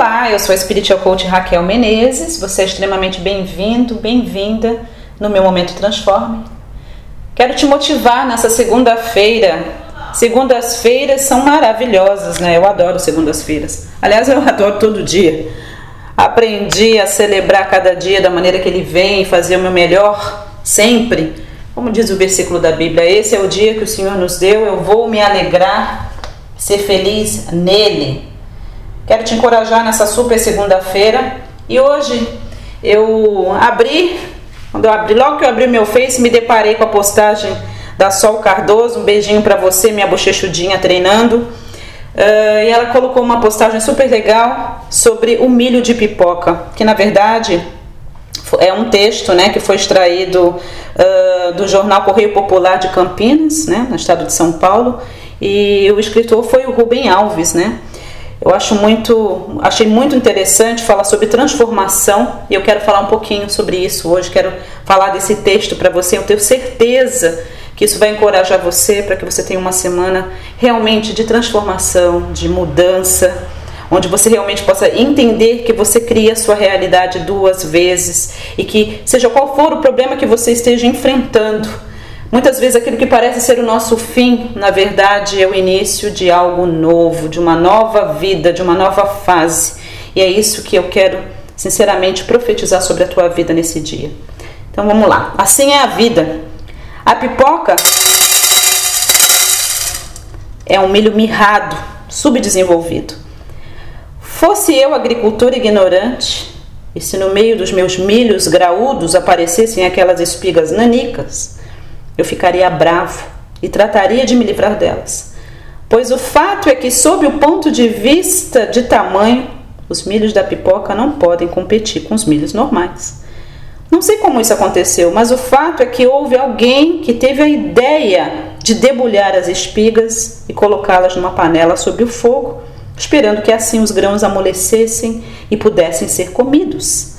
Olá, eu sou a Spiritual Coach Raquel Menezes. Você é extremamente bem-vindo, bem-vinda no meu Momento Transforme. Quero te motivar nessa segunda-feira. Segundas-feiras são maravilhosas, né? Eu adoro segundas-feiras. Aliás, eu adoro todo dia. Aprendi a celebrar cada dia da maneira que ele vem, fazer o meu melhor sempre. Como diz o versículo da Bíblia, esse é o dia que o Senhor nos deu, eu vou me alegrar, ser feliz nele. Quero te encorajar nessa super segunda-feira. E hoje eu abri, quando eu abri, logo que eu abri meu Face, me deparei com a postagem da Sol Cardoso. Um beijinho para você, minha bochechudinha treinando. Uh, e ela colocou uma postagem super legal sobre o milho de pipoca, que na verdade é um texto né, que foi extraído uh, do jornal Correio Popular de Campinas, né, no estado de São Paulo, e o escritor foi o Rubem Alves, né? Eu acho muito, achei muito interessante falar sobre transformação e eu quero falar um pouquinho sobre isso hoje. Quero falar desse texto para você. Eu tenho certeza que isso vai encorajar você para que você tenha uma semana realmente de transformação, de mudança, onde você realmente possa entender que você cria a sua realidade duas vezes e que seja qual for o problema que você esteja enfrentando, Muitas vezes aquilo que parece ser o nosso fim, na verdade, é o início de algo novo, de uma nova vida, de uma nova fase. E é isso que eu quero, sinceramente, profetizar sobre a tua vida nesse dia. Então vamos lá. Assim é a vida. A pipoca é um milho mirrado, subdesenvolvido. Fosse eu agricultor ignorante, e se no meio dos meus milhos graúdos aparecessem aquelas espigas nanicas, eu ficaria bravo e trataria de me livrar delas. Pois o fato é que, sob o ponto de vista de tamanho, os milhos da pipoca não podem competir com os milhos normais. Não sei como isso aconteceu, mas o fato é que houve alguém que teve a ideia de debulhar as espigas e colocá-las numa panela sob o fogo, esperando que assim os grãos amolecessem e pudessem ser comidos.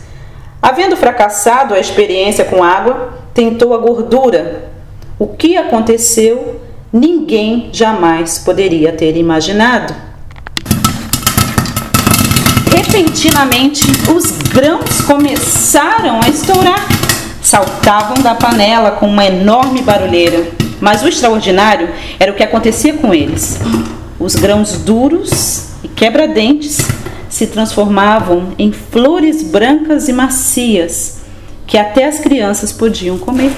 Havendo fracassado a experiência com água, tentou a gordura o que aconteceu, ninguém jamais poderia ter imaginado. Repentinamente, os grãos começaram a estourar. Saltavam da panela com uma enorme barulheira. Mas o extraordinário era o que acontecia com eles. Os grãos duros e quebra-dentes se transformavam em flores brancas e macias que até as crianças podiam comer.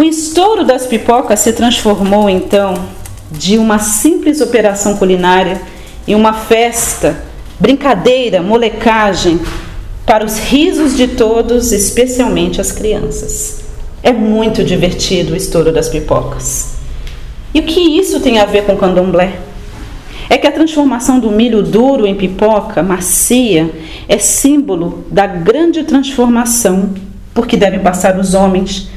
O estouro das pipocas se transformou então de uma simples operação culinária em uma festa, brincadeira, molecagem para os risos de todos, especialmente as crianças. É muito divertido o estouro das pipocas. E o que isso tem a ver com candomblé? É que a transformação do milho duro em pipoca macia é símbolo da grande transformação por que devem passar os homens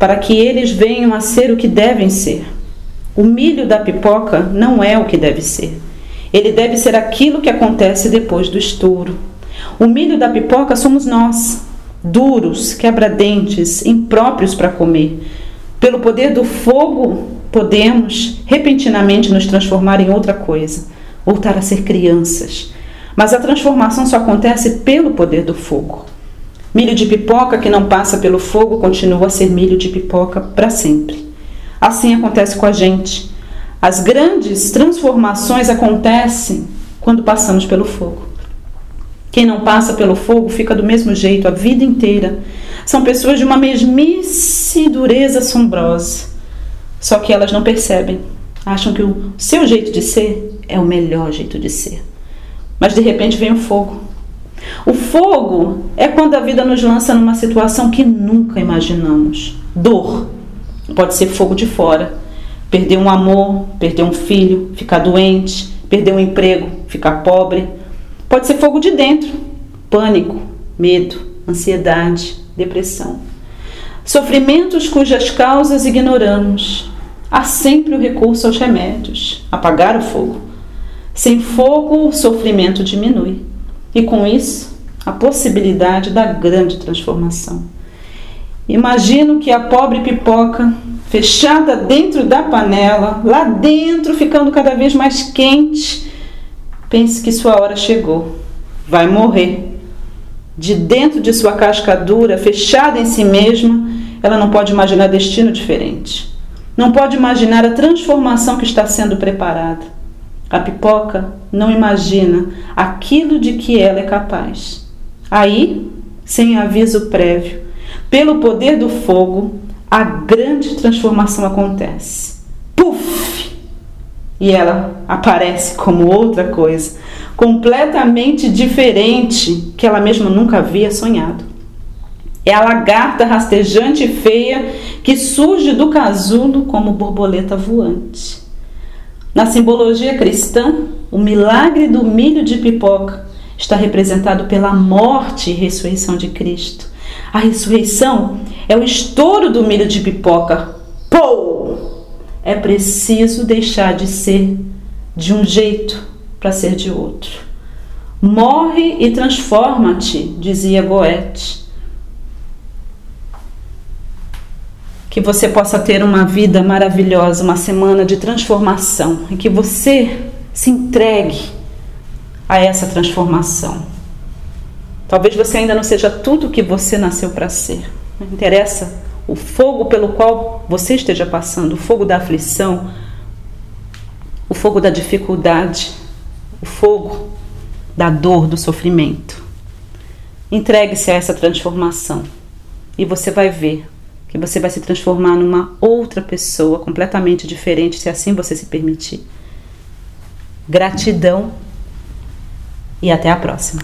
para que eles venham a ser o que devem ser. O milho da pipoca não é o que deve ser. Ele deve ser aquilo que acontece depois do estouro. O milho da pipoca somos nós, duros, quebradentes, impróprios para comer. Pelo poder do fogo, podemos repentinamente nos transformar em outra coisa, voltar a ser crianças. Mas a transformação só acontece pelo poder do fogo. Milho de pipoca que não passa pelo fogo continua a ser milho de pipoca para sempre. Assim acontece com a gente. As grandes transformações acontecem quando passamos pelo fogo. Quem não passa pelo fogo fica do mesmo jeito a vida inteira. São pessoas de uma mesmice dureza assombrosa. Só que elas não percebem. Acham que o seu jeito de ser é o melhor jeito de ser. Mas de repente vem o fogo o fogo é quando a vida nos lança numa situação que nunca imaginamos. Dor. Pode ser fogo de fora. Perder um amor, perder um filho, ficar doente, perder um emprego, ficar pobre. Pode ser fogo de dentro. Pânico, medo, ansiedade, depressão. Sofrimentos cujas causas ignoramos. Há sempre o recurso aos remédios, apagar o fogo. Sem fogo, o sofrimento diminui e com isso a possibilidade da grande transformação. Imagino que a pobre pipoca, fechada dentro da panela, lá dentro ficando cada vez mais quente, pense que sua hora chegou. Vai morrer. De dentro de sua casca dura, fechada em si mesma, ela não pode imaginar destino diferente. Não pode imaginar a transformação que está sendo preparada. A pipoca não imagina aquilo de que ela é capaz. Aí, sem aviso prévio, pelo poder do fogo, a grande transformação acontece. Puf! E ela aparece como outra coisa, completamente diferente que ela mesma nunca havia sonhado. É a lagarta rastejante e feia que surge do casulo como borboleta voante. Na simbologia cristã, o milagre do milho de pipoca está representado pela morte e ressurreição de Cristo. A ressurreição é o estouro do milho de pipoca. Pou! É preciso deixar de ser de um jeito para ser de outro. Morre e transforma-te, dizia Goethe. Que você possa ter uma vida maravilhosa, uma semana de transformação, em que você se entregue a essa transformação. Talvez você ainda não seja tudo o que você nasceu para ser. Não interessa o fogo pelo qual você esteja passando, o fogo da aflição, o fogo da dificuldade, o fogo da dor, do sofrimento. Entregue-se a essa transformação e você vai ver que você vai se transformar numa outra pessoa completamente diferente, se assim você se permitir. Gratidão e até a próxima.